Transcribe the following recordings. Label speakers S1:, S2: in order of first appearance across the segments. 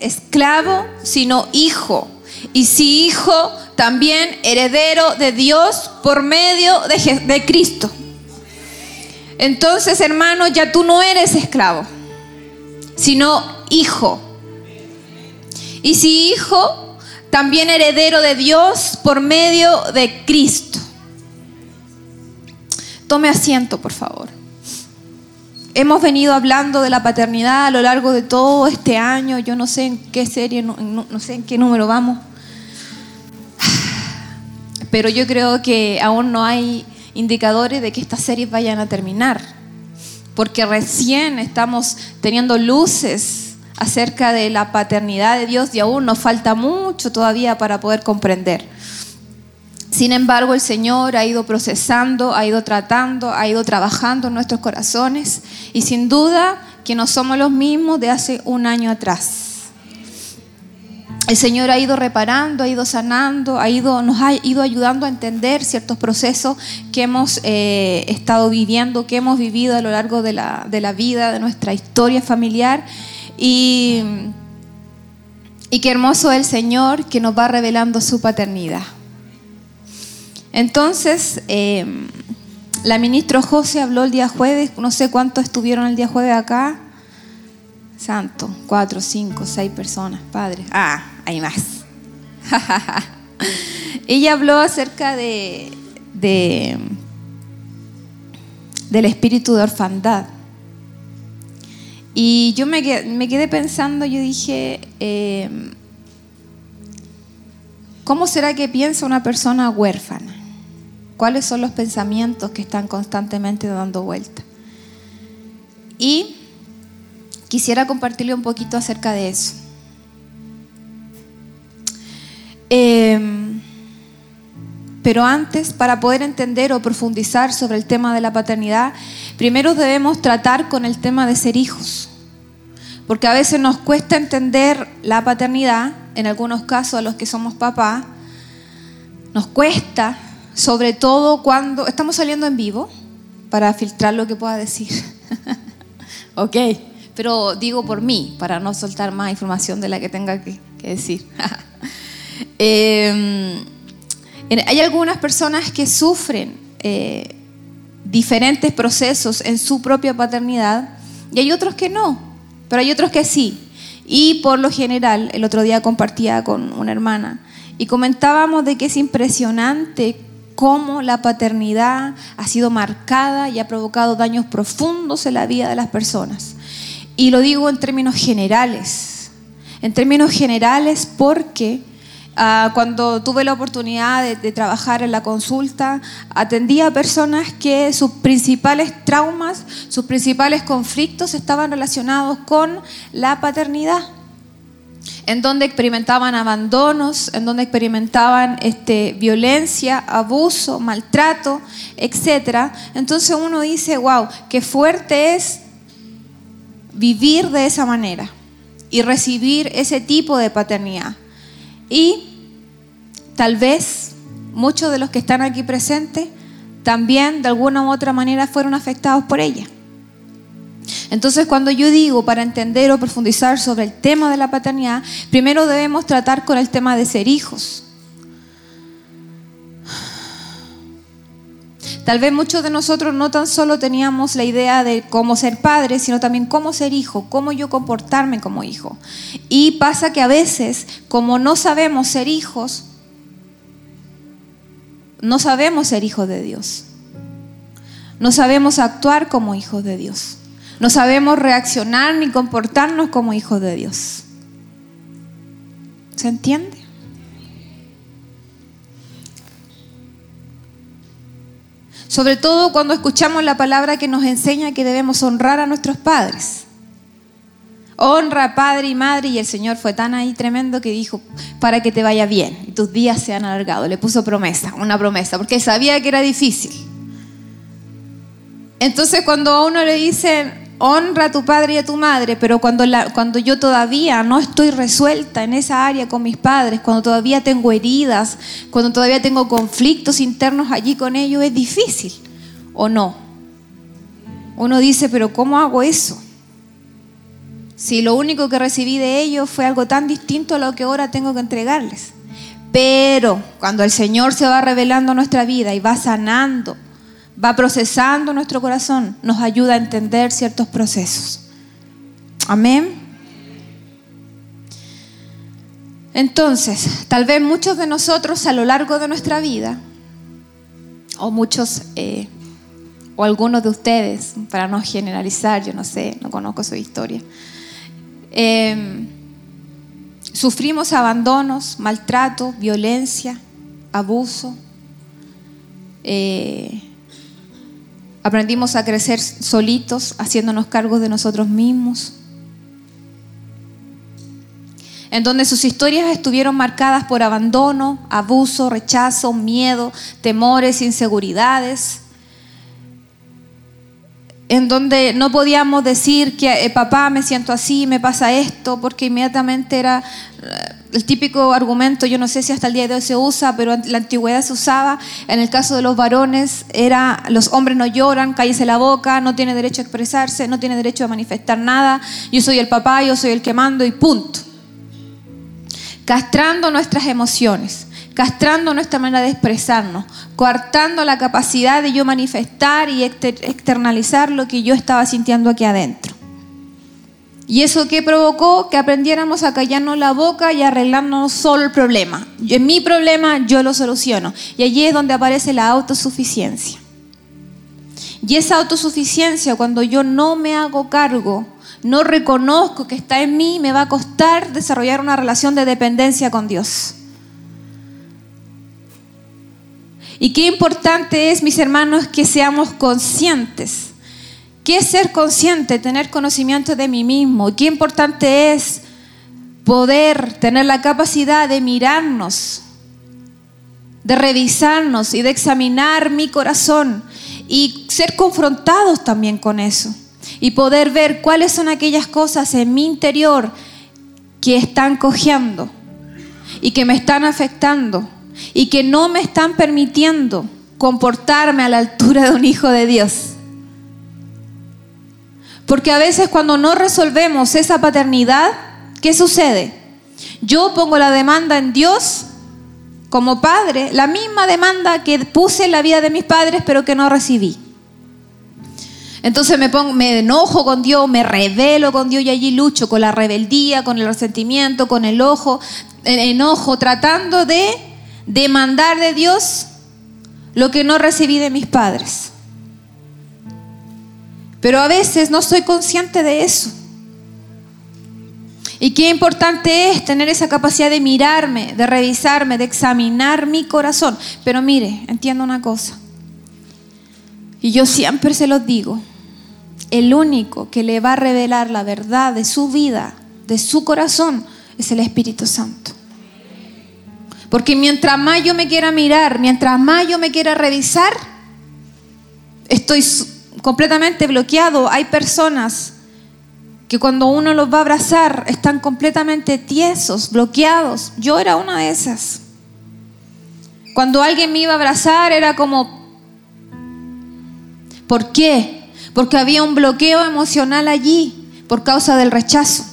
S1: esclavo, sino hijo. Y si hijo, también heredero de Dios por medio de, Cristo. Entonces, hermano, ya tú no eres esclavo, sino hijo. Y si hijo, también heredero de Dios por medio de Cristo. Tome asiento, por favor. Hemos venido hablando de la paternidad a lo largo de todo este año. Yo no sé en qué serie, no, no sé en qué número vamos. Pero yo creo que aún no hay indicadores de que estas series vayan a terminar. Porque recién estamos teniendo luces acerca de la paternidad de Dios y aún nos falta mucho todavía para poder comprender. Sin embargo, el Señor ha ido procesando, ha ido tratando, ha ido trabajando en nuestros corazones y sin duda que no somos los mismos de hace un año atrás. El Señor ha ido reparando, ha ido sanando, ha ido, nos ha ido ayudando a entender ciertos procesos que hemos eh, estado viviendo, que hemos vivido a lo largo de la, de la vida, de nuestra historia familiar. Y, y qué hermoso el Señor que nos va revelando su paternidad. Entonces, eh, la ministra José habló el día jueves, no sé cuántos estuvieron el día jueves acá. Santo, cuatro, cinco, seis personas, padre. Ah, hay más. Ella habló acerca de, de, del espíritu de orfandad. Y yo me quedé, me quedé pensando, yo dije, eh, ¿cómo será que piensa una persona huérfana? ¿Cuáles son los pensamientos que están constantemente dando vuelta? Y quisiera compartirle un poquito acerca de eso. Em, pero antes, para poder entender o profundizar sobre el tema de la paternidad, primero debemos tratar con el tema de ser hijos. Porque a veces nos cuesta entender la paternidad, en algunos casos a los que somos papás, nos cuesta sobre todo cuando estamos saliendo en vivo para filtrar lo que pueda decir. ok, pero digo por mí, para no soltar más información de la que tenga que, decir. Em, hay algunas personas que sufren eh, diferentes procesos en su propia paternidad y hay otros que no, pero hay otros que sí. Y por lo general, el otro día compartía con una hermana y comentábamos de que es impresionante cómo la paternidad ha sido marcada y ha provocado daños profundos en la vida de las personas. Y lo digo en términos generales, en términos generales porque ah, cuando tuve la oportunidad de, de, trabajar en la consulta, atendía a personas que sus principales traumas, sus principales conflictos estaban relacionados con la paternidad en donde experimentaban abandonos, en donde experimentaban este, violencia, abuso, maltrato, etc. Entonces uno dice, wow, qué fuerte es vivir de esa manera y recibir ese tipo de paternidad. Y tal vez muchos de los que están aquí presentes también de alguna u otra manera fueron afectados por ella. Entonces, cuando yo digo para entender o profundizar sobre el tema de la paternidad, primero debemos tratar con el tema de ser hijos. Tal vez muchos de nosotros no tan solo teníamos la idea de cómo ser padre, sino también cómo ser hijo, cómo yo comportarme como hijo. Y pasa que a veces, como no sabemos ser hijos, no sabemos ser hijos de Dios. No sabemos actuar como hijos de Dios. No sabemos reaccionar ni comportarnos como hijos de Dios. ¿Se entiende? Sobre todo cuando escuchamos la palabra que nos enseña que debemos honrar a nuestros padres. Honra padre y madre y el Señor fue tan ahí tremendo que dijo, para que te vaya bien y tus días sean alargados. Le puso promesa, una promesa, porque sabía que era difícil. Entonces cuando a uno le dicen, honra a tu padre y a tu madre, pero cuando, cuando yo todavía no estoy resuelta en esa área con mis padres, cuando todavía tengo heridas, cuando todavía tengo conflictos internos allí con ellos, es difícil, ¿o no? Uno dice, pero ¿cómo hago eso? Si lo único que recibí de ellos fue algo tan distinto a lo que ahora tengo que entregarles. Pero cuando el Señor se va revelando nuestra vida y va sanando, va procesando nuestro corazón, nos ayuda a entender ciertos procesos. Amén. Entonces, tal vez muchos de nosotros a lo largo de nuestra vida, o muchos, eh, o algunos de ustedes, para no generalizar, yo no sé, no conozco su historia, eh, sufrimos abandonos, maltrato, violencia, abuso. Eh, aprendimos a crecer solitos, haciéndonos cargos de nosotros mismos. En donde sus historias estuvieron marcadas por abandono, abuso, rechazo, miedo, temores, inseguridades, en donde no podíamos decir que eh, papá me siento así, me pasa esto, porque inmediatamente era eh, el típico argumento, yo no sé si hasta el día de hoy se usa, pero en la antigüedad se usaba, en el caso de los varones era los hombres no lloran, cállese la boca, no tiene derecho a expresarse, no tiene derecho a manifestar nada, yo soy el papá, yo soy el que mando y punto. Castrando nuestras emociones, castrando nuestra manera de expresarnos, coartando la capacidad de yo manifestar y externalizar lo que yo estaba sintiendo aquí adentro. ¿Y eso qué provocó? Que aprendiéramos a callarnos la boca y arreglarnos solo el problema. En mi problema yo lo soluciono. Y allí es donde aparece la autosuficiencia. Y esa autosuficiencia, cuando yo no me hago cargo no reconozco que está en mí, me va a costar desarrollar una relación de dependencia con Dios. Y qué importante es, mis hermanos, que seamos conscientes. ¿Qué es ser consciente? Tener conocimiento de mí mismo. Qué importante es poder tener la capacidad de mirarnos, de revisarnos y de examinar mi corazón y ser confrontados también con eso y poder ver cuáles son aquellas cosas en mi interior que están cojeando y que me están afectando y que no me están permitiendo comportarme a la altura de un hijo de Dios. Porque a veces cuando no resolvemos esa paternidad, ¿qué sucede? Yo pongo la demanda en Dios como padre, la misma demanda que puse en la vida de mis padres, pero que no recibí. Entonces me, pongo, me enojo con Dios, me revelo con Dios y allí lucho con la rebeldía, con el resentimiento, con el ojo, el enojo, tratando de demandar de Dios lo que no recibí de mis padres. Pero a veces no soy consciente de eso. Y qué importante es tener esa capacidad de mirarme, de revisarme, de examinar mi corazón. Pero mire, entiendo una cosa. Y yo siempre se los digo, el único que le va a revelar la verdad de su vida, de su corazón, es el Espíritu Santo. Porque mientras más yo me quiera mirar, mientras más yo me quiera revisar, estoy completamente bloqueado. Hay personas que cuando uno los va a abrazar están completamente tiesos, bloqueados. Yo era una de esas. Cuando alguien me iba a abrazar era como, ¿Por qué? Porque había un bloqueo emocional allí por causa del rechazo.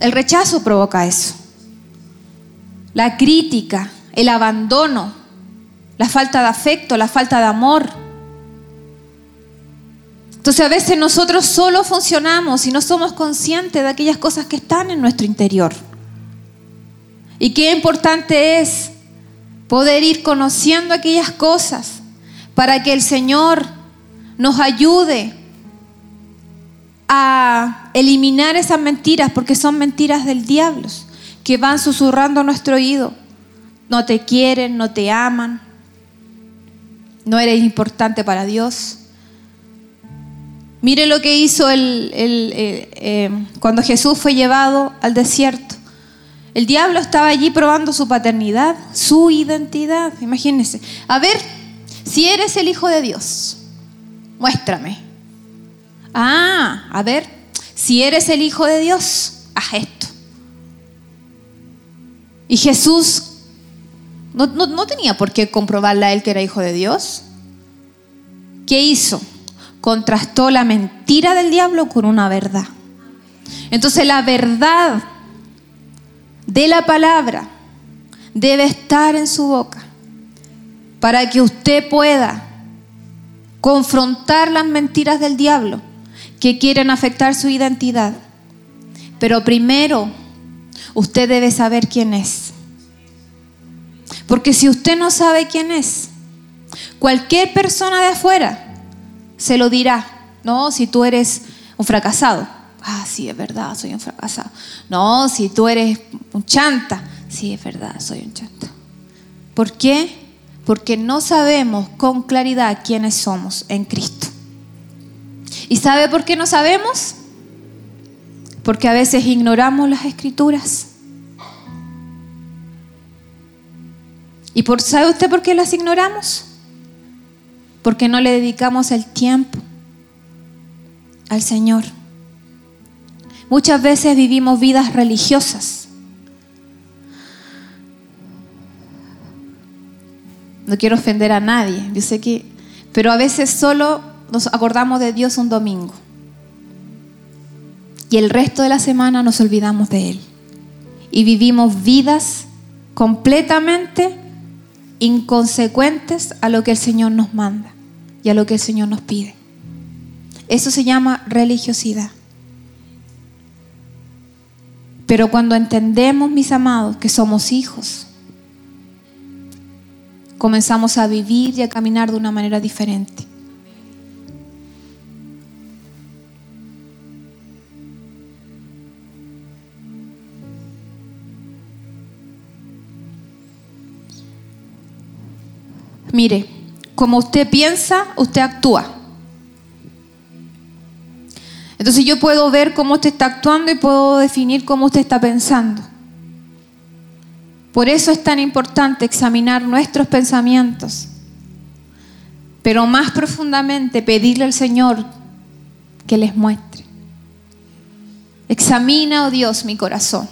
S1: El rechazo provoca eso. La crítica, el abandono, la falta de afecto, la falta de amor. Entonces a veces nosotros solo funcionamos y no somos conscientes de aquellas cosas que están en nuestro interior. Y qué importante es poder ir conociendo aquellas cosas para que el Señor nos ayude a eliminar esas mentiras, porque son mentiras del diablo, que van susurrando a nuestro oído. No te quieren, no te aman, no eres importante para Dios. Mire lo que hizo el, eh, cuando Jesús fue llevado al desierto. El diablo estaba allí probando su paternidad, su identidad. Imagínense. A ver, si eres el Hijo de Dios, muéstrame. Ah, a ver, si eres el Hijo de Dios, haz esto. Y Jesús no, tenía por qué comprobarle a él que era Hijo de Dios. ¿Qué hizo? contrastó la mentira del diablo con una verdad. Entonces la verdad de la palabra debe estar en su boca para que usted pueda confrontar las mentiras del diablo que quieren afectar su identidad. Pero primero, usted debe saber quién es. Porque si usted no sabe quién es, cualquier persona de afuera se lo dirá. No, si tú eres un fracasado. Ah, sí, es verdad, soy un fracasado. No, si tú eres un chanta. Sí, es verdad, soy un chanta. ¿Por qué? Porque no sabemos con claridad quiénes somos en Cristo. ¿Y sabe por qué no sabemos? Porque a veces ignoramos las escrituras. ¿Y por, sabe usted por qué las ignoramos? Porque no le dedicamos el tiempo al Señor. Muchas veces vivimos vidas religiosas. No quiero ofender a nadie, yo sé que, pero a veces solo nos acordamos de Dios un domingo. Y el resto de la semana nos olvidamos de Él. Y vivimos vidas completamente inconsecuentes a lo que el Señor nos manda y a lo que el Señor nos pide. Eso se llama religiosidad. Pero cuando entendemos, mis amados, que somos hijos, comenzamos a vivir y a caminar de una manera diferente. Mire, como usted piensa, usted actúa. Entonces yo puedo ver cómo usted está actuando y puedo definir cómo usted está pensando. Por eso es tan importante examinar nuestros pensamientos, pero más profundamente pedirle al Señor que les muestre. Examina, oh Dios, mi corazón.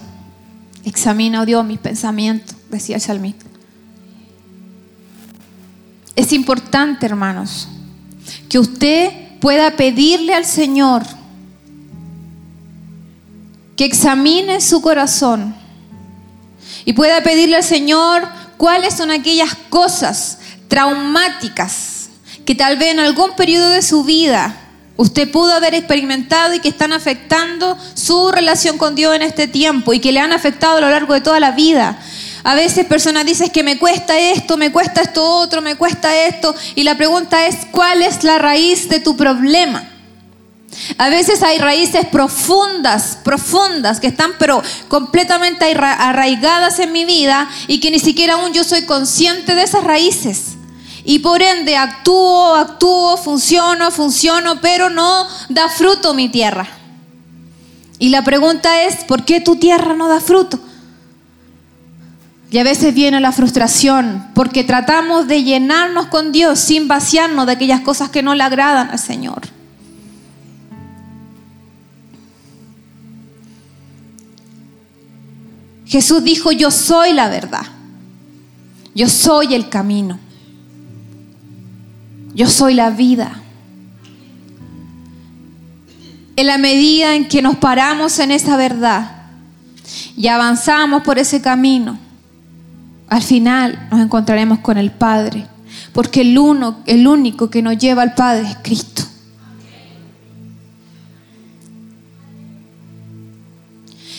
S1: Examina, oh Dios, mis pensamientos, decía el salmista. Es importante, hermanos, que usted pueda pedirle al Señor que examine su corazón y pueda pedirle al Señor cuáles son aquellas cosas traumáticas que tal vez en algún periodo de su vida usted pudo haber experimentado y que están afectando su relación con Dios en este tiempo y que le han afectado a lo largo de toda la vida. A veces personas dicen que me cuesta esto, me cuesta esto otro, me cuesta esto. Y la pregunta es, ¿cuál es la raíz de tu problema? A veces hay raíces profundas, profundas, que están pero completamente arraigadas en mi vida y que ni siquiera aún yo soy consciente de esas raíces. Y por ende actúo, actúo, funciono, funciono, pero no da fruto mi tierra. Y la pregunta es, ¿por qué tu tierra no da fruto? Y a veces viene la frustración porque tratamos de llenarnos con Dios sin vaciarnos de aquellas cosas que no le agradan al Señor. Jesús dijo, yo soy la verdad. Yo soy el camino. Yo soy la vida. En la medida en que nos paramos en esa verdad y avanzamos por ese camino, al final nos encontraremos con el Padre, porque el uno, el único que nos lleva al Padre es Cristo.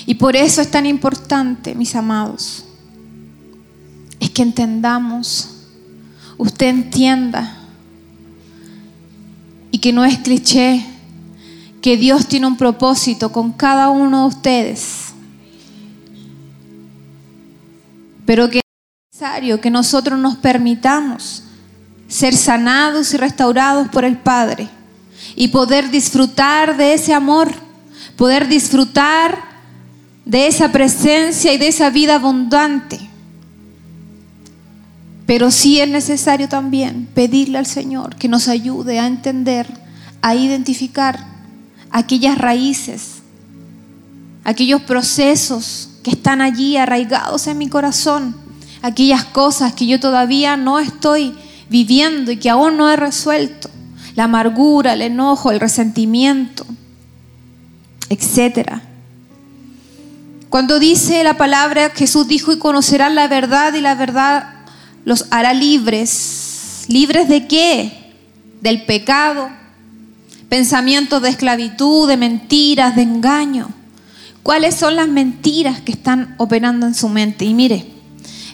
S1: Y por eso es tan importante, mis amados, es que entendamos, usted entienda, y que no es cliché, que Dios tiene un propósito con cada uno de ustedes, pero que que nosotros nos permitamos ser sanados y restaurados por el Padre y poder disfrutar de ese amor, poder disfrutar de esa presencia y de esa vida abundante. Pero sí es necesario también pedirle al Señor que nos ayude a entender, a identificar aquellas raíces, aquellos procesos que están allí arraigados en mi corazón aquellas cosas que yo todavía no estoy viviendo y que aún no he resuelto, la amargura, el enojo, el resentimiento, etc. Cuando dice la palabra, Jesús dijo, y conocerán la verdad y la verdad los hará libres. ¿Libres de qué? Del pecado, pensamientos de esclavitud, de mentiras, de engaño. ¿Cuáles son las mentiras que están operando en su mente? Y mire,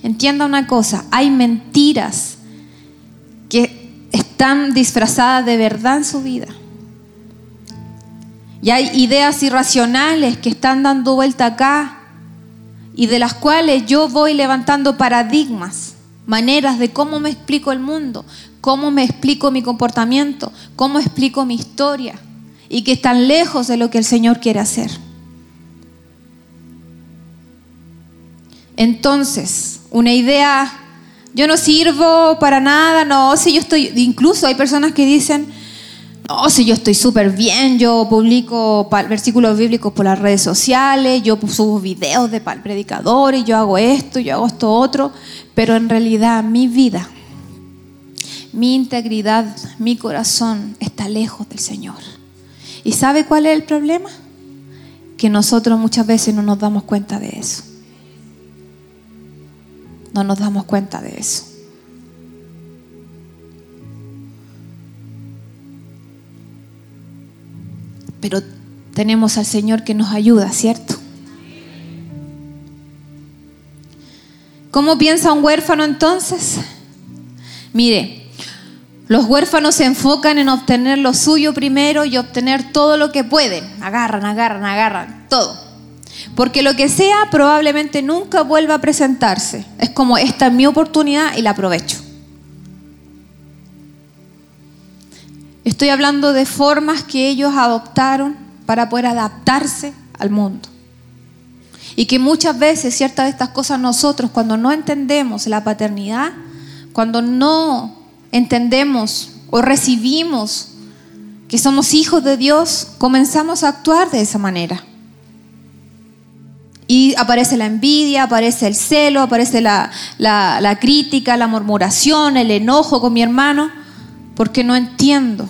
S1: entienda una cosa, hay mentiras que están disfrazadas de verdad en su vida. Y hay ideas irracionales que están dando vuelta acá y de las cuales yo voy levantando paradigmas, maneras de cómo me explico el mundo, cómo me explico mi comportamiento, cómo explico mi historia y que están lejos de lo que el Señor quiere hacer. Entonces, una idea, yo no sirvo para nada, no, si yo estoy, incluso hay personas que dicen, no, si yo estoy súper bien, yo publico versículos bíblicos por las redes sociales, yo subo videos de predicadores, yo hago esto, yo hago esto otro, pero en realidad mi vida, mi integridad, mi corazón está lejos del Señor. ¿Y sabe cuál es el problema? Que nosotros muchas veces no nos damos cuenta de eso. No nos damos cuenta de eso. Pero tenemos al Señor que nos ayuda, ¿cierto? ¿Cómo piensa un huérfano entonces? Mire, los huérfanos se enfocan en obtener lo suyo primero y obtener todo lo que pueden. Agarran, agarran, agarran, todo. Porque lo que sea probablemente nunca vuelva a presentarse. Es como esta es mi oportunidad y la aprovecho. Estoy hablando de formas que ellos adoptaron para poder adaptarse al mundo. Y que muchas veces ciertas de estas cosas nosotros cuando no entendemos la paternidad, cuando no entendemos o recibimos que somos hijos de Dios, comenzamos a actuar de esa manera. Y aparece la envidia, aparece el celo, aparece la, crítica, la murmuración, el enojo con mi hermano, porque no entiendo.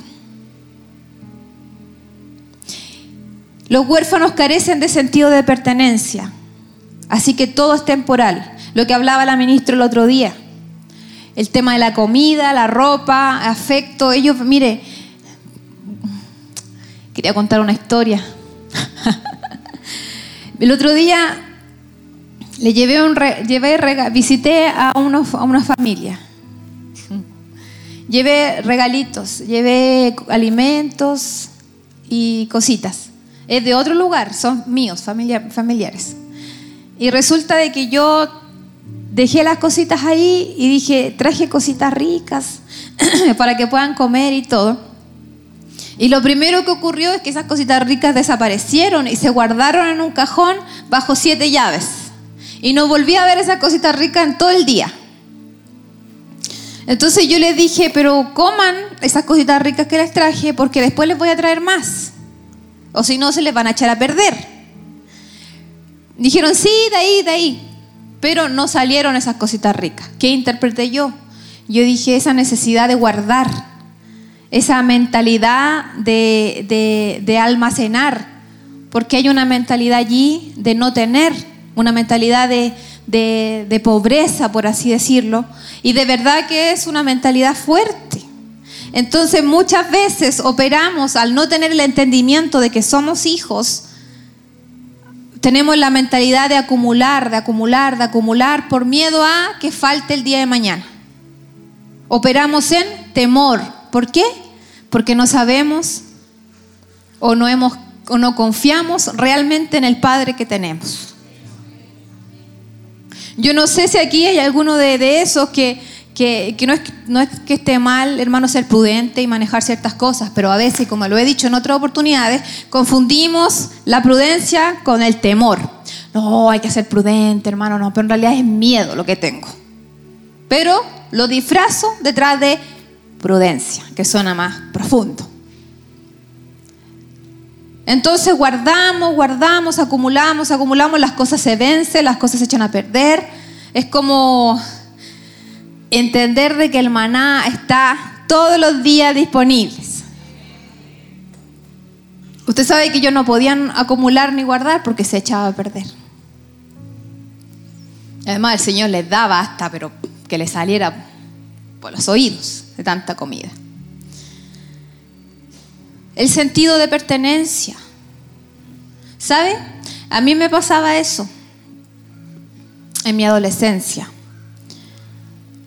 S1: Los huérfanos carecen de sentido de pertenencia, así que todo es temporal. Lo que hablaba la ministra el otro día, el tema de la comida, la ropa, afecto, ellos, mire, quería contar una historia. El otro día le llevé un llevé visité a, a una familia. Llevé regalitos, llevé alimentos y cositas. Es de otro lugar, son míos, familiares. Y resulta de que yo dejé las cositas ahí y dije, traje cositas ricas para que puedan comer y todo. Y lo primero que ocurrió es que esas cositas ricas desaparecieron y se guardaron en un cajón bajo siete llaves. Y no volví a ver esas cositas ricas en todo el día. Entonces yo les dije, pero coman esas cositas ricas que les traje porque después les voy a traer más. O si no, se les van a echar a perder. Dijeron, sí, de ahí, de ahí. Pero no salieron esas cositas ricas. ¿Qué interpreté yo? Yo dije esa necesidad de guardar esa mentalidad de, almacenar, porque hay una mentalidad allí de no tener, una mentalidad de, de, pobreza, por así decirlo, y de verdad que es una mentalidad fuerte. Entonces muchas veces operamos al no tener el entendimiento de que somos hijos, tenemos la mentalidad de acumular, de acumular, de acumular por miedo a que falte el día de mañana. Operamos en temor, ¿Por qué? Porque no sabemos o no, hemos, o no confiamos realmente en el Padre que tenemos. Yo no sé si aquí hay alguno de, esos que, que, no, es, no, es, que esté mal, hermano, ser prudente y manejar ciertas cosas, pero a veces, como lo he dicho en otras oportunidades, confundimos la prudencia con el temor. No, hay que ser prudente, hermano, no, pero en realidad es miedo lo que tengo. Pero lo disfrazo detrás de prudencia, que suena más profundo. Entonces guardamos, guardamos, acumulamos, acumulamos, las cosas se vencen, las cosas se echan a perder. Es como entender de que el maná está todos los días disponibles. Usted sabe que ellos no podían acumular ni guardar porque se echaba a perder. Además, el Señor les daba hasta, pero que le saliera por los oídos de tanta comida. El sentido de pertenencia. ¿Sabe? A mí me pasaba eso en mi adolescencia.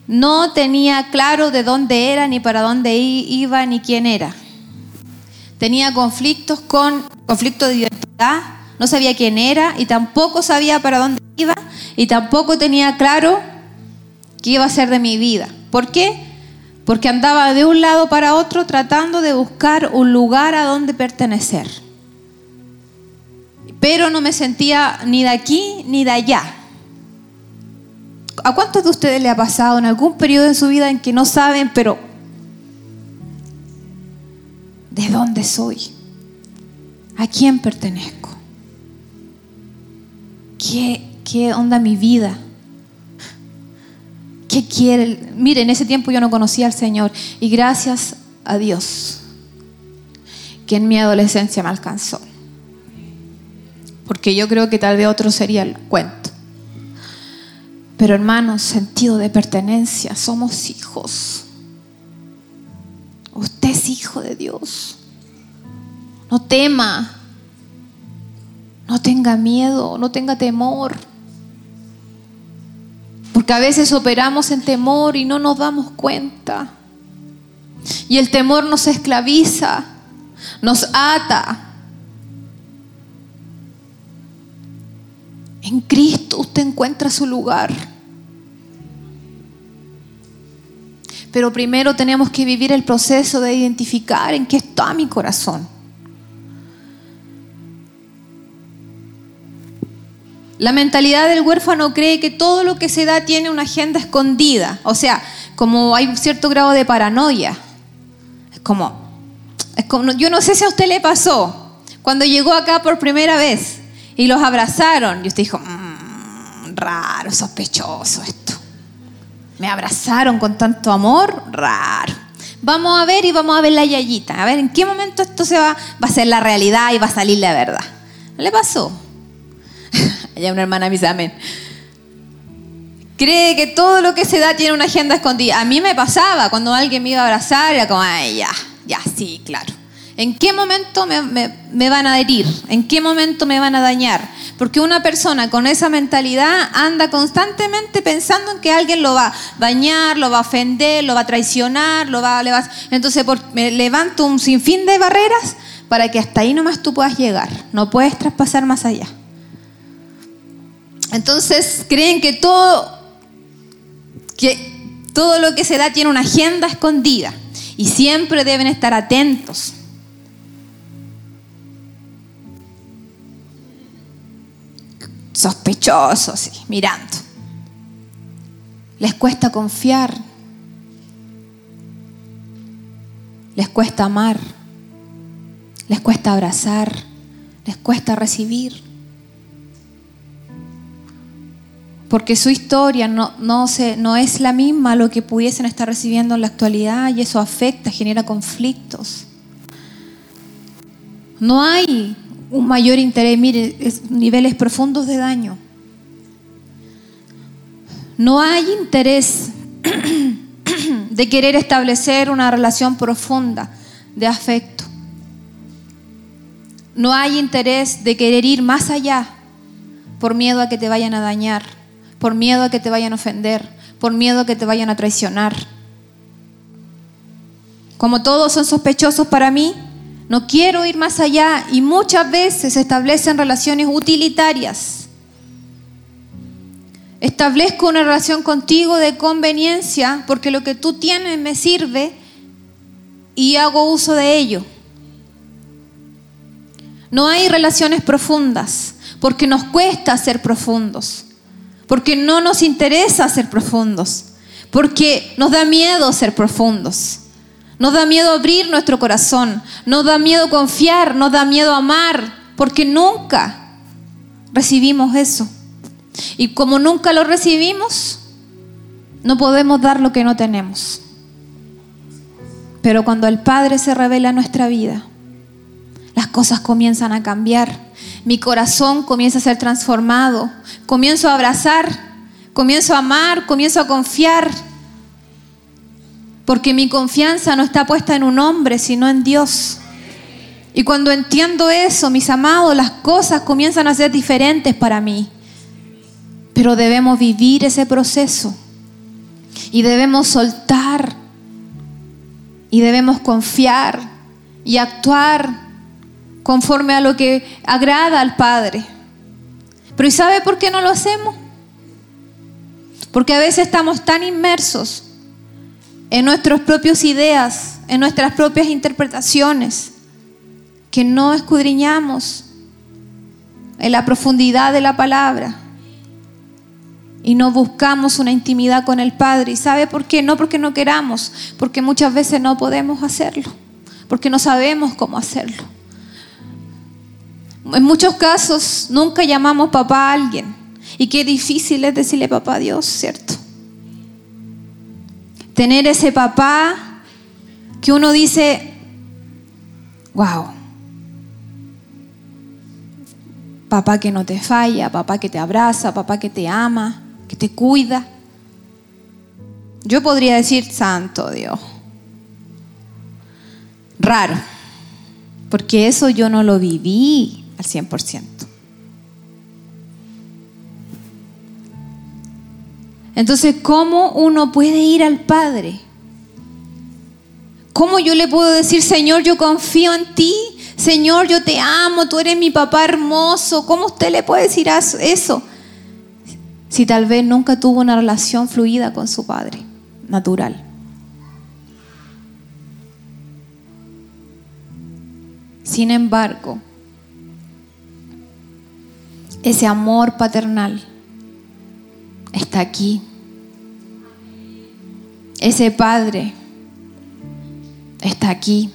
S1: No tenía claro de dónde era, ni para dónde iba, ni quién era. Tenía conflictos con conflicto de identidad, no sabía quién era y tampoco sabía para dónde iba y tampoco tenía claro qué iba a ser de mi vida. ¿Por qué? Porque andaba de un lado para otro tratando de buscar un lugar a donde pertenecer. Pero no me sentía ni de aquí ni de allá. ¿A cuántos de ustedes le ha pasado en algún periodo de su vida en que no saben, pero ¿de dónde soy? ¿A quién pertenezco? ¿Qué, qué onda mi vida? ¿Qué quiere? Mire, en ese tiempo yo no conocía al Señor y gracias a Dios que en mi adolescencia me alcanzó. Porque yo creo que tal vez otro sería el cuento. Pero hermanos, sentido de pertenencia, somos hijos. Usted es hijo de Dios. No tema. No tenga miedo, no tenga temor. Porque a veces operamos en temor y no nos damos cuenta. Y el temor nos esclaviza, nos ata. En Cristo usted encuentra su lugar. Pero primero tenemos que vivir el proceso de identificar en qué está mi corazón. La mentalidad del huérfano cree que todo lo que se da tiene una agenda escondida. O sea, como hay un cierto grado de paranoia. Es como, como, yo no sé si a usted le pasó cuando llegó acá por primera vez y los abrazaron y usted dijo, mmm, raro, sospechoso esto. Me abrazaron con tanto amor, raro. Vamos a ver y vamos a ver la yayita. A ver en qué momento esto se va, va a ser la realidad y va a salir la verdad. ¿No le pasó? Allá una hermana me dice amén. Cree que todo lo que se da tiene una agenda escondida. A mí me pasaba cuando alguien me iba a abrazar, era como, ay, ya, ya, sí, claro. ¿En qué momento me, van a herir? ¿En qué momento me van a dañar? Porque una persona con esa mentalidad anda constantemente pensando en que alguien lo va a dañar, lo va a ofender, lo va a traicionar, lo va, le va Entonces me levanto un sinfín de barreras para que hasta ahí nomás tú puedas llegar. No puedes traspasar más allá. Entonces creen que todo, que todo lo que se da tiene una agenda escondida y siempre deben estar atentos. Sospechosos, mirando. Les cuesta confiar. Les cuesta amar. Les cuesta abrazar. Les cuesta recibir. Porque su historia no, no, es la misma a lo que pudiesen estar recibiendo en la actualidad y eso afecta, genera conflictos. No hay un mayor interés, mire, niveles profundos de daño. No hay interés de querer establecer una relación profunda de afecto. No hay interés de querer ir más allá por miedo a que te vayan a dañar por miedo a que te vayan a ofender, por miedo a que te vayan a traicionar. Como todos son sospechosos para mí, no quiero ir más allá y muchas veces se establecen relaciones utilitarias. Establezco una relación contigo de conveniencia porque lo que tú tienes me sirve y hago uso de ello. No hay relaciones profundas porque nos cuesta ser profundos porque no nos interesa ser profundos, porque nos da miedo ser profundos, nos da miedo abrir nuestro corazón, nos da miedo confiar, nos da miedo amar, porque nunca recibimos eso. Y como nunca lo recibimos, no podemos dar lo que no tenemos. Pero cuando el Padre se revela en nuestra vida, las cosas comienzan a cambiar. Mi corazón comienza a ser transformado. Comienzo a abrazar, comienzo a amar, comienzo a confiar. Porque mi confianza no está puesta en un hombre, sino en Dios. Y cuando entiendo eso, mis amados, las cosas comienzan a ser diferentes para mí. Pero debemos vivir ese proceso. Y debemos soltar. Y debemos confiar y actuar conforme a lo que agrada al Padre. Pero ¿y sabe por qué no lo hacemos? Porque a veces estamos tan inmersos en nuestras propias ideas, en nuestras propias interpretaciones, que no escudriñamos en la profundidad de la palabra y no buscamos una intimidad con el Padre. ¿Y sabe por qué? No porque no queramos, porque muchas veces no podemos hacerlo, porque no sabemos cómo hacerlo. En muchos casos nunca llamamos papá a alguien. Y qué difícil es decirle papá a Dios, ¿cierto? Tener ese papá que uno dice, wow, papá que no te falla, papá que te abraza, papá que te ama, que te cuida. Yo podría decir, santo Dios, raro, porque eso yo no lo viví al 100%. Entonces, ¿cómo uno puede ir al Padre? ¿Cómo yo le puedo decir, Señor, yo confío en ti? Señor, yo te amo, tú eres mi papá hermoso. ¿Cómo usted le puede decir eso? Si tal vez nunca tuvo una relación fluida con su padre, natural. Sin embargo, ese amor paternal está aquí. Ese Padre está aquí.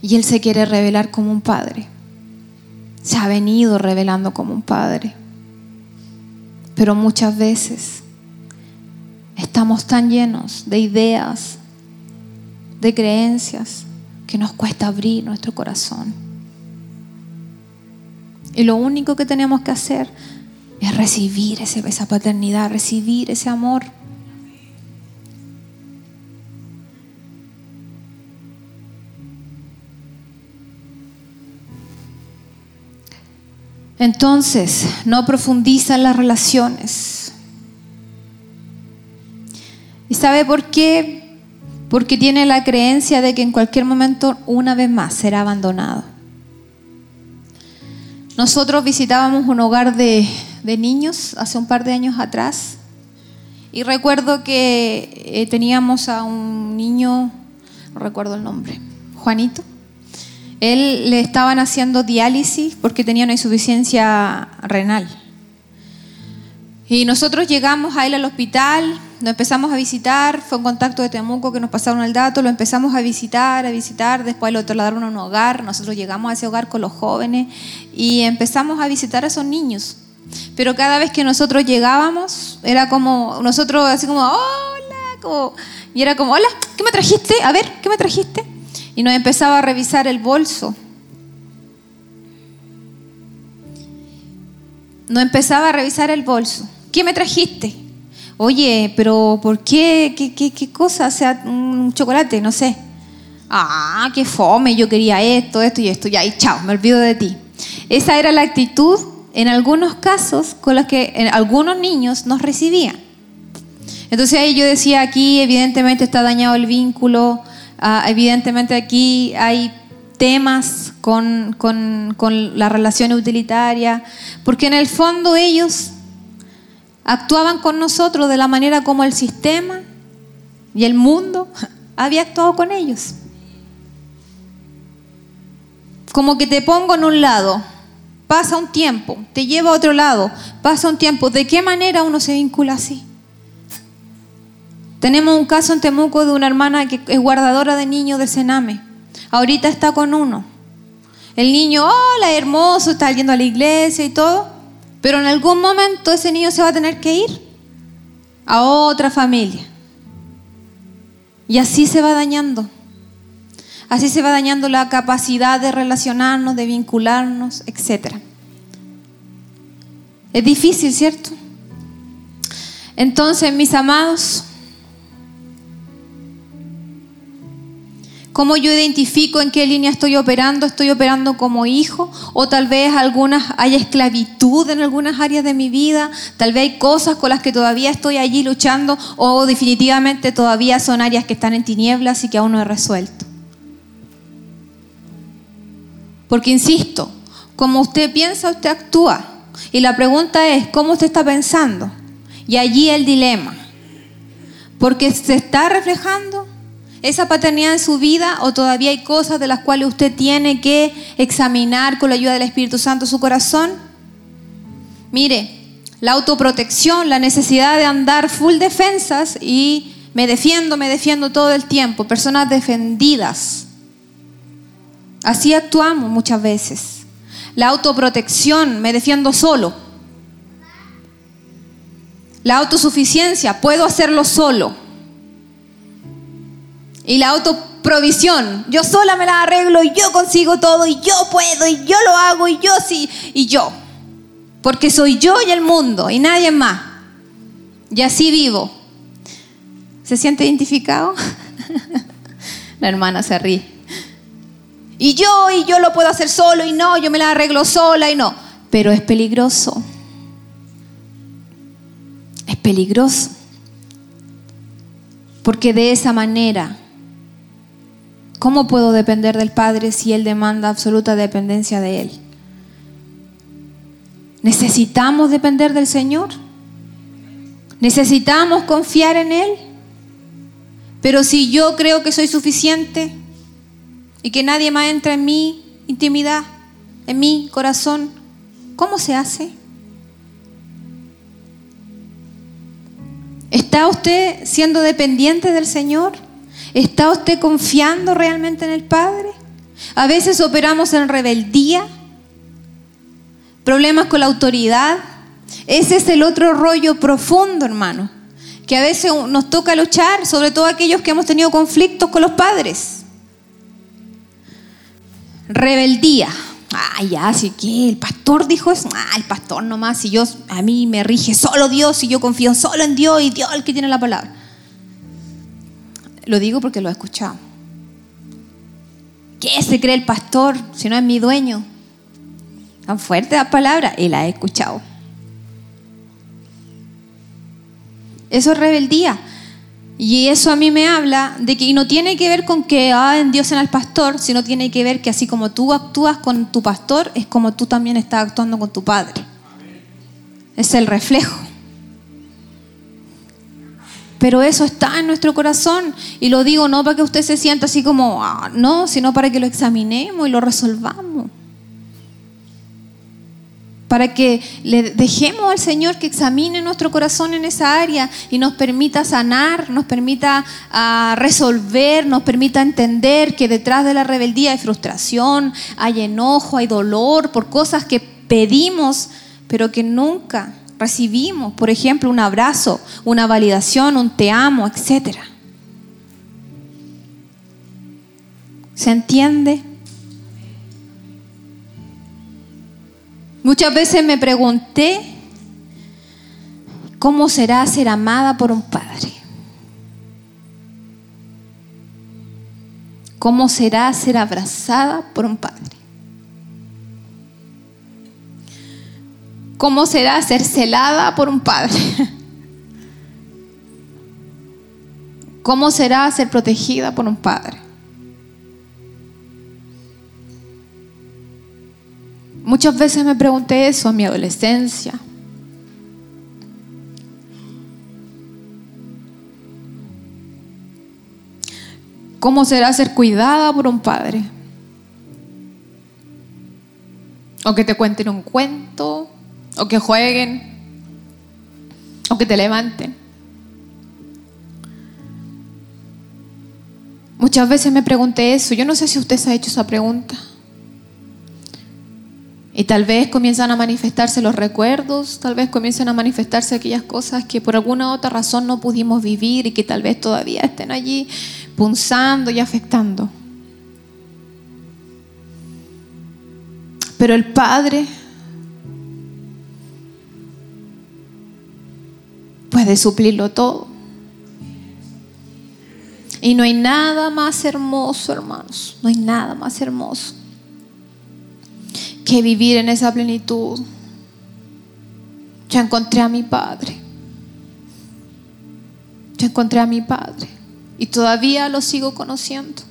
S1: Y Él se quiere revelar como un Padre. Se ha venido revelando como un Padre. Pero muchas veces estamos tan llenos de ideas, de creencias, que nos cuesta abrir nuestro corazón. Y lo único que tenemos que hacer es recibir esa paternidad, recibir ese amor. Entonces, no profundizan las relaciones. ¿Y sabe por qué? Porque tiene la creencia de que en cualquier momento una vez más será abandonado. Nosotros visitábamos un hogar de, niños hace un par de años atrás y recuerdo que eh, teníamos a un niño, no recuerdo el nombre, Juanito. Él le estaban haciendo diálisis porque tenía una insuficiencia renal. Y nosotros llegamos a él al hospital, lo empezamos a visitar, fue un contacto de Temuco que nos pasaron el dato, lo empezamos a visitar, a visitar, después lo trasladaron a un hogar, nosotros llegamos a ese hogar con los jóvenes y empezamos a visitar a esos niños. Pero cada vez que nosotros llegábamos, era como, nosotros así como, hola, como, y era como, hola, ¿qué me trajiste? A ver, ¿qué me trajiste? Y nos empezaba a revisar el bolso. Nos empezaba a revisar el bolso. ¿Qué me trajiste? Oye, pero ¿por qué? ¿Qué, qué, cosa? O sea, un chocolate, no sé. Ah, qué fome, yo quería esto, esto y esto, ya, y chao, me olvido de ti. Esa era la actitud en algunos casos con la que algunos niños nos recibían. Entonces ahí yo decía, aquí evidentemente está dañado el vínculo, ah, evidentemente aquí hay temas con, con, con la relación utilitaria, porque en el fondo ellos actuaban con nosotros de la manera como el sistema y el mundo había actuado con ellos. Como que te pongo en un lado, pasa un tiempo, te lleva a otro lado, pasa un tiempo. ¿De qué manera uno se vincula así? Tenemos un caso en Temuco de una hermana que es guardadora de niños de Sename. Ahorita está con uno. El niño, hola, hermoso, está yendo a la iglesia y todo. Pero en algún momento ese niño se va a tener que ir a otra familia. Y así se va dañando. Así se va dañando la capacidad de relacionarnos, de vincularnos, etc. Es difícil, ¿cierto? Entonces, mis amados, ¿Cómo yo identifico en qué línea estoy operando? ¿Estoy operando como hijo? ¿O tal vez algunas hay esclavitud en algunas áreas de mi vida? Tal vez hay cosas con las que todavía estoy allí luchando o definitivamente todavía son áreas que están en tinieblas y que aún no he resuelto. Porque insisto, como usted piensa, usted actúa. Y la pregunta es, ¿cómo usted está pensando? Y allí el dilema. Porque se está reflejando esa paternidad en su vida o todavía hay cosas de las cuales usted tiene que examinar con la ayuda del Espíritu Santo su corazón? Mire, la autoprotección, la necesidad de andar full defensas y me defiendo, me defiendo todo el tiempo, personas defendidas. Así actuamos muchas veces. La autoprotección, me defiendo solo. La autosuficiencia, puedo hacerlo solo. Y la autoprovisión, yo sola me la arreglo y yo consigo todo y yo puedo y yo lo hago y yo sí y yo. Porque soy yo y el mundo y nadie más. Y así vivo. ¿Se siente identificado? la hermana se ríe. Y yo, y yo lo puedo hacer solo, y no, yo me la arreglo sola, y no. Pero es peligroso. Es peligroso. Porque de esa manera ¿Cómo puedo depender del Padre si Él demanda absoluta dependencia de Él? ¿Necesitamos depender del Señor? ¿Necesitamos confiar en Él? Pero si yo creo que soy suficiente y que nadie más entra en mi intimidad, en mi corazón, ¿cómo se hace? ¿Está usted siendo dependiente del Señor? ¿Está usted confiando realmente en el Padre? A veces operamos en rebeldía, problemas con la autoridad. Ese es el otro rollo profundo, hermano, que a veces nos toca luchar, sobre todo aquellos que hemos tenido conflictos con los padres. Rebeldía. Ah, ya, así que el pastor dijo eso. Ah, el pastor nomás, si yo, a mí me rige solo Dios, y yo confío solo en Dios y Dios el que tiene la palabra. Lo digo porque lo he escuchado. ¿Qué se cree el pastor si no es mi dueño? Tan fuerte la palabra y la he escuchado. Eso es rebeldía. Y eso a mí me habla de que no tiene que ver con que ah, en Dios en el pastor, sino tiene que ver que así como tú actúas con tu pastor, es como tú también estás actuando con tu padre. Es el reflejo. Pero eso está en nuestro corazón. Y lo digo no para que usted se sienta así como, ah, no, sino para que lo examinemos y lo resolvamos. Para que le dejemos al Señor que examine nuestro corazón en esa área y nos permita sanar, nos permita ah, resolver, nos permita entender que detrás de la rebeldía hay frustración, hay enojo, hay dolor por cosas que pedimos, pero que nunca recibimos, por ejemplo, un abrazo, una validación, un te amo, etc. ¿Se entiende? Muchas veces me pregunté cómo será ser amada por un padre. ¿Cómo será ser abrazada por un padre? ¿Cómo será ser celada por un padre? ¿Cómo será ser protegida por un padre? Muchas veces me pregunté eso en mi adolescencia. ¿Cómo será ser cuidada por un padre? O que te cuenten un cuento, o que jueguen, o que te levanten. Muchas veces me pregunté eso, yo no sé si usted se ha hecho esa pregunta. Y tal vez comienzan a manifestarse los recuerdos, tal vez comiencen a manifestarse aquellas cosas que por alguna otra razón no pudimos vivir y que tal vez todavía estén allí punzando y afectando. Pero el Padre puede suplirlo todo. Y no hay nada más hermoso, hermanos. No hay nada más hermoso que vivir en esa plenitud. Ya encontré a mi Padre. Ya encontré a mi Padre. Y todavía lo sigo conociendo.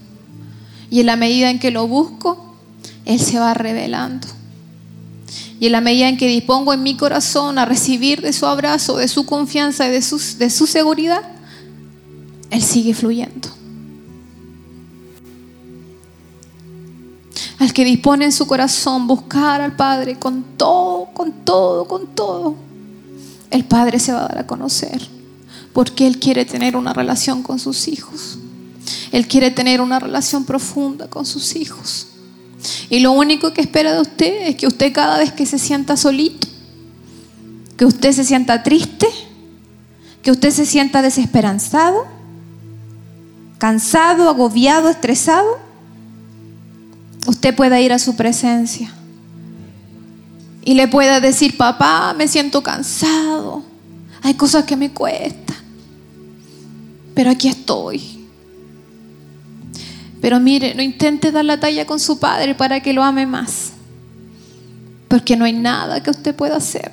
S1: Y en la medida en que lo busco, Él se va revelando. Y en la medida en que dispongo en mi corazón a recibir de su abrazo, de su confianza y de su, de su seguridad, Él sigue fluyendo. Al que dispone en su corazón buscar al Padre con todo, con todo, con todo, el Padre se va a dar a conocer. Porque Él quiere tener una relación con sus hijos. Él quiere tener una relación profunda con sus hijos. Y lo único que espera de usted es que usted cada vez que se sienta solito, que usted se sienta triste, que usted se sienta desesperanzado, cansado, agobiado, estresado, usted pueda ir a su presencia y le pueda decir, papá, me siento cansado, hay cosas que me cuestan, pero aquí estoy. Pero mire, no intente dar la talla con su padre para que lo ame más. Porque no hay nada que usted pueda hacer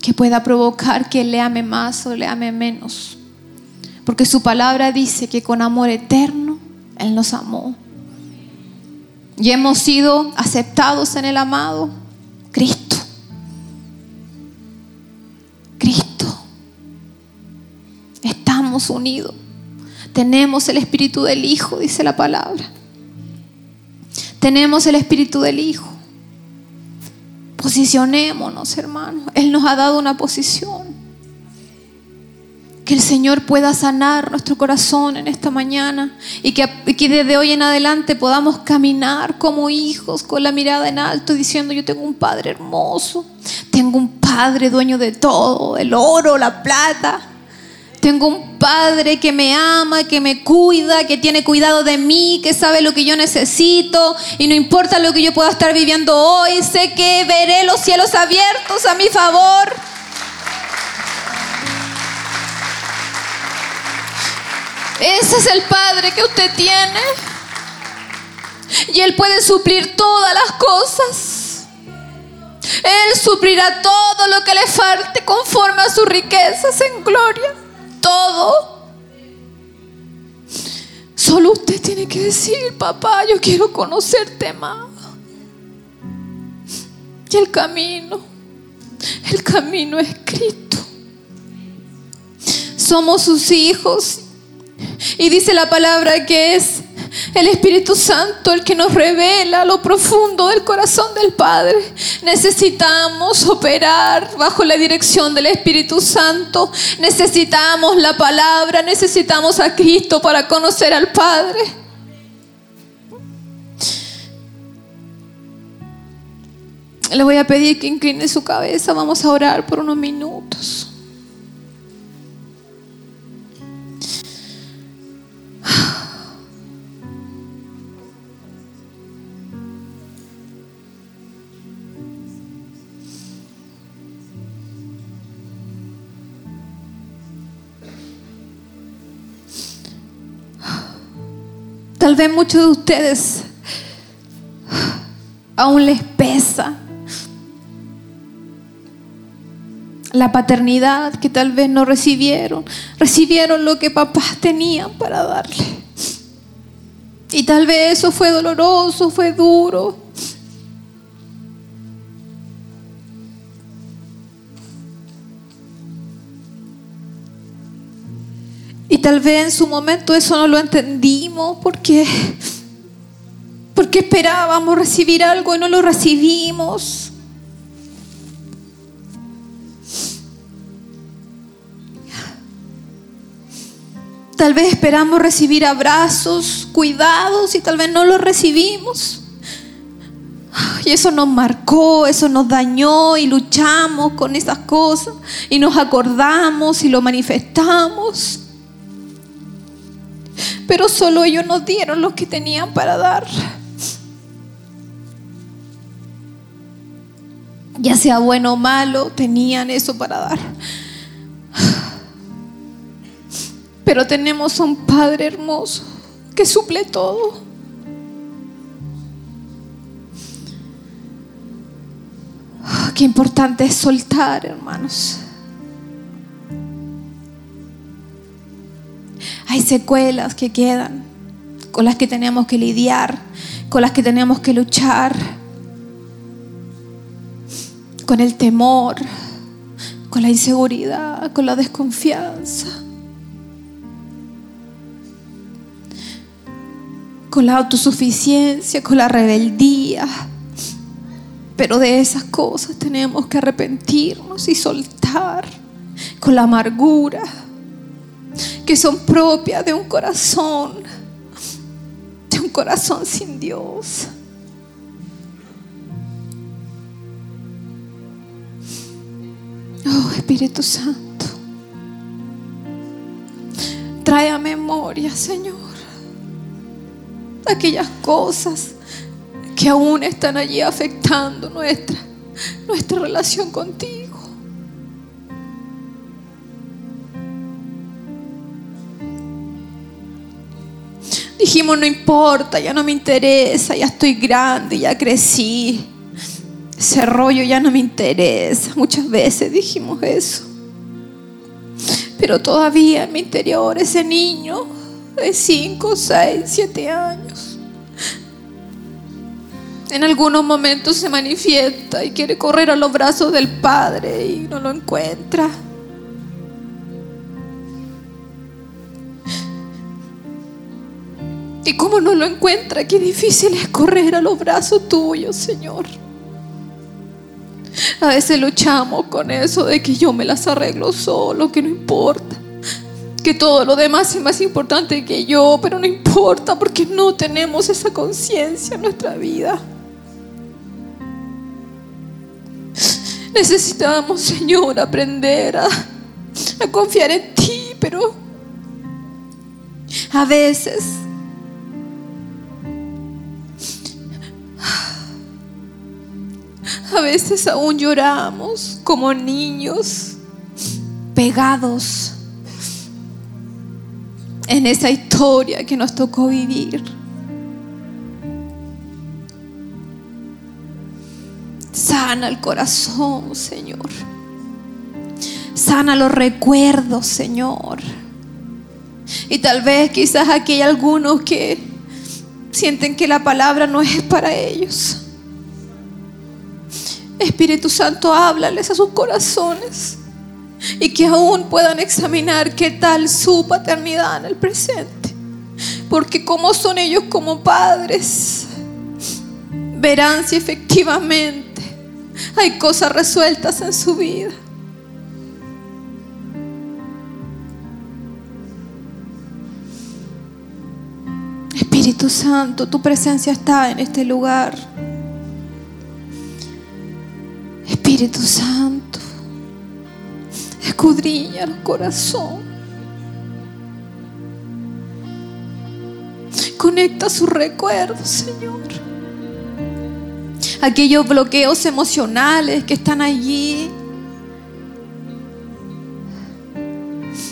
S1: que pueda provocar que le ame más o le ame menos. Porque su palabra dice que con amor eterno Él nos amó. Y hemos sido aceptados en el amado Cristo. Cristo. Estamos unidos. Tenemos el espíritu del Hijo, dice la palabra. Tenemos el espíritu del Hijo. Posicionémonos, hermanos. Él nos ha dado una posición. Que el Señor pueda sanar nuestro corazón en esta mañana y que, desde hoy en adelante podamos caminar como hijos con la mirada en alto diciendo yo tengo un Padre hermoso, tengo un Padre dueño de todo, el oro, la plata, tengo un padre que me ama, que me cuida, que tiene cuidado de mí, que sabe lo que yo necesito y no importa lo que yo pueda estar viviendo hoy, sé que veré los cielos abiertos a mi favor. Ese es el Padre que usted tiene. Y Él puede suplir todas las cosas. Él suplirá todo lo que le falte conforme a sus riquezas en gloria todo. Solo usted tiene que decir, papá, yo quiero conocerte más. Y el camino, el camino es Cristo. Somos sus hijos. Y dice la palabra que es el Espíritu Santo, el que nos revela lo profundo del corazón del Padre. Necesitamos operar bajo la dirección del Espíritu Santo. Necesitamos la palabra, necesitamos a Cristo para conocer al Padre. Le voy a pedir que incline su cabeza. Vamos a orar por unos minutos. Vez muchos de ustedes aún les pesa la paternidad que tal vez no recibieron. Recibieron lo que papás tenían para darle. Y tal vez eso fue doloroso, fue duro. Y tal vez en su momento eso no lo entendimos porque, porque esperábamos recibir algo y no lo recibimos. Tal vez esperamos recibir abrazos, cuidados y tal vez no los recibimos. Y eso nos marcó, eso nos dañó y luchamos con esas cosas y nos acordamos y lo manifestamos. Pero solo ellos nos dieron lo que tenían para dar. Ya sea bueno o malo, tenían eso para dar. Pero tenemos un Padre hermoso que suple todo. Qué importante es soltar, hermanos. Hay secuelas que quedan, con las que tenemos que lidiar, con las que tenemos que luchar, con el temor, con la inseguridad, con la desconfianza, con la autosuficiencia, con la rebeldía. Pero de esas cosas tenemos que arrepentirnos y soltar con la amargura que son propias de un corazón, de un corazón sin Dios. Oh Espíritu Santo, trae a memoria, Señor, aquellas cosas que aún están allí afectando nuestra, nuestra relación contigo. Dijimos, no importa, ya no me interesa, ya estoy grande, ya crecí. Ese rollo ya no me interesa. Muchas veces dijimos eso. Pero todavía en mi interior ese niño de 5, 6, 7 años, en algunos momentos se manifiesta y quiere correr a los brazos del Padre y no lo encuentra. Y como no lo encuentra, qué difícil es correr a los brazos tuyos, Señor. A veces luchamos con eso de que yo me las arreglo solo, que no importa. Que todo lo demás es más importante que yo, pero no importa porque no tenemos esa conciencia en nuestra vida. Necesitamos, Señor, aprender a, a confiar en ti, pero a veces A veces aún lloramos como niños pegados en esa historia que nos tocó vivir. Sana el corazón, Señor. Sana los recuerdos, Señor. Y tal vez quizás aquí hay algunos que sienten que la palabra no es para ellos. Espíritu Santo, háblales a sus corazones y que aún puedan examinar qué tal su paternidad en el presente. Porque como son ellos como padres, verán si efectivamente hay cosas resueltas en su vida. Espíritu Santo, tu presencia está en este lugar. Espíritu Santo, escudriña el corazón. Conecta sus recuerdos, Señor. Aquellos bloqueos emocionales que están allí.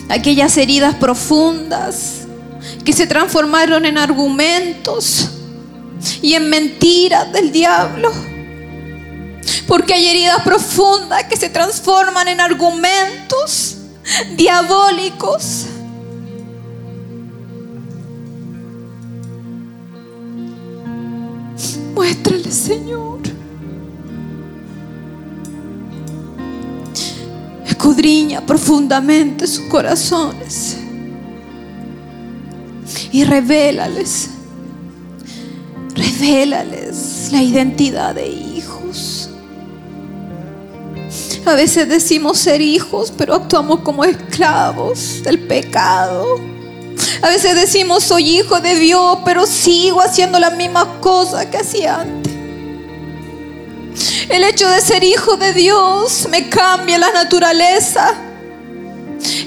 S1: Aquellas heridas profundas que se transformaron en argumentos y en mentiras del diablo. Porque hay heridas profundas que se transforman en argumentos diabólicos. Muéstrale, Señor. Escudriña profundamente sus corazones y revélales, revélales la identidad de hijos. A veces decimos ser hijos, pero actuamos como esclavos del pecado. A veces decimos soy hijo de Dios, pero sigo haciendo las mismas cosas que hacía antes. El hecho de ser hijo de Dios me cambia la naturaleza.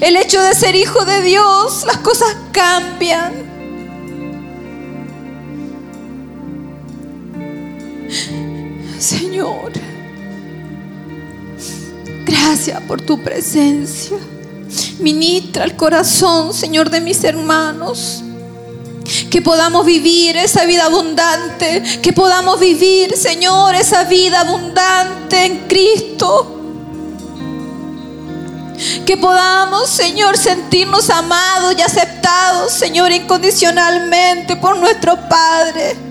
S1: El hecho de ser hijo de Dios, las cosas cambian. Señor gracias por tu presencia. Ministra el corazón, Señor, de mis hermanos. Que podamos vivir esa vida abundante. Que podamos vivir, Señor, esa vida abundante en Cristo. Que podamos, Señor, sentirnos amados y aceptados, Señor, incondicionalmente por nuestro Padre.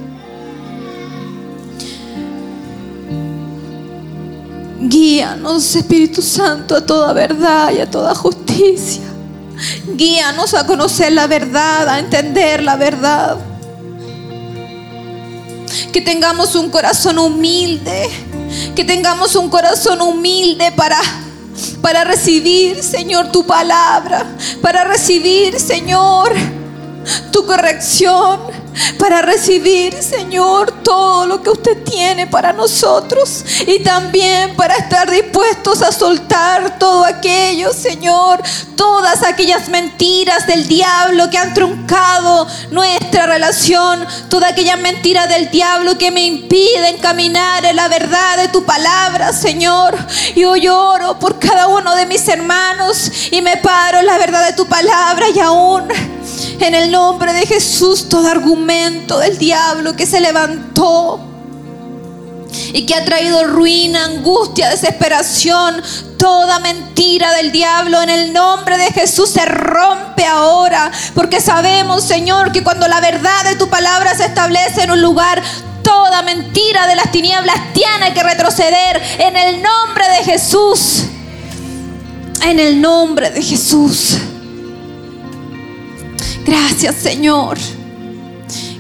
S1: Guíanos, Espíritu Santo, a toda verdad y a toda justicia. Guíanos a conocer la verdad, a entender la verdad. Que tengamos un corazón humilde. Que tengamos un corazón humilde para para recibir, Señor, tu palabra, para recibir, Señor, tu corrección, para recibir, Señor, todo lo que usted tiene para nosotros y también para estar dispuestos a soltar todo aquello, Señor, todas aquellas mentiras del diablo que han truncado nuestra relación, toda aquella mentira del diablo que me impiden caminar en la verdad de tu palabra, Señor. Yo lloro por cada uno de mis hermanos y me paro en la verdad de tu palabra y aún en el nombre de Jesús todo argumento del diablo que se levantó y que ha traído ruina, angustia, desesperación, toda mentira del diablo en el nombre de Jesús se rompe ahora, porque sabemos, Señor, que cuando la verdad de tu palabra se establece en un lugar, toda mentira de las tinieblas tiene que retroceder en el nombre de Jesús. En el nombre de Jesús. Gracias Señor.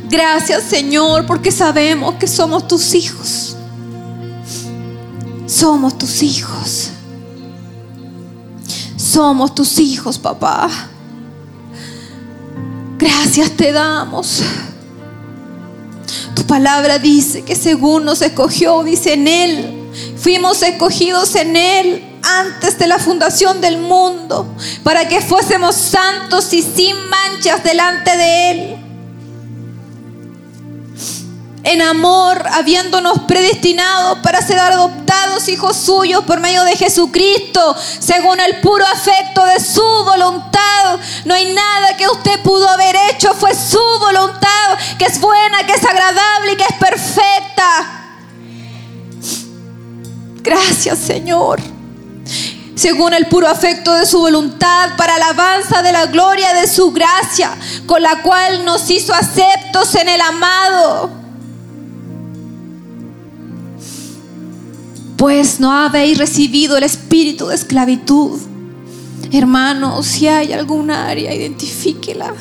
S1: Gracias Señor porque sabemos que somos tus hijos. Somos tus hijos. Somos tus hijos, papá. Gracias te damos. Tu palabra dice que según nos escogió, dice en Él, fuimos escogidos en Él antes de la fundación del mundo, para que fuésemos santos y sin manchas delante de Él. En amor, habiéndonos predestinado para ser adoptados hijos suyos por medio de Jesucristo, según el puro afecto de su voluntad. No hay nada que usted pudo haber hecho, fue su voluntad, que es buena, que es agradable y que es perfecta. Gracias, Señor según el puro afecto de su voluntad, para alabanza de la gloria de su gracia, con la cual nos hizo aceptos en el amado. Pues no habéis recibido el espíritu de esclavitud. Hermanos, si hay alguna área, identifíquela.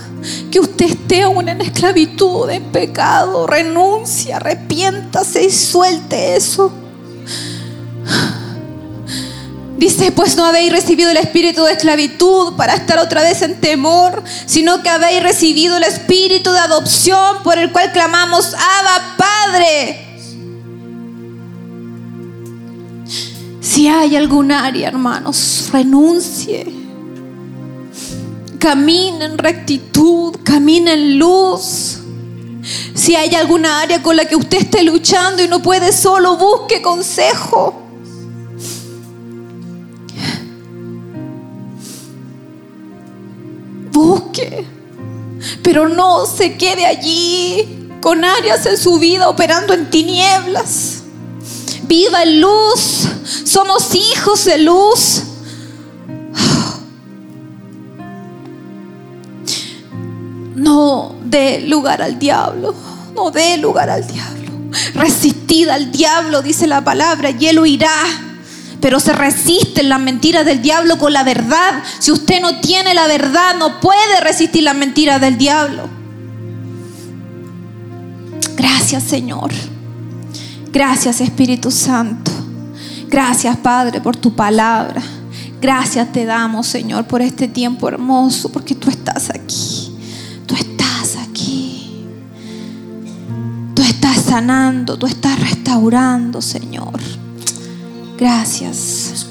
S1: Que usted esté aún en esclavitud, en pecado, renuncia, arrepiéntase y suelte eso. Dice, pues no habéis recibido el espíritu de esclavitud para estar otra vez en temor, sino que habéis recibido el espíritu de adopción por el cual clamamos, Abba Padre. Si hay algún área, hermanos, renuncie. Camina en rectitud, camina en luz. Si hay alguna área con la que usted esté luchando y no puede solo, busque consejo. Pero no se quede allí con áreas en su vida operando en tinieblas. Viva en luz, somos hijos de luz. No dé lugar al diablo, no dé lugar al diablo. Resistid al diablo, dice la palabra, y él huirá pero se resisten las mentiras del diablo con la verdad. Si usted no tiene la verdad, no puede resistir las mentiras del diablo. Gracias Señor. Gracias Espíritu Santo. Gracias Padre por tu palabra. Gracias te damos Señor por este tiempo hermoso, porque tú estás aquí. Tú estás aquí. Tú estás sanando, tú estás restaurando Señor. Gracias.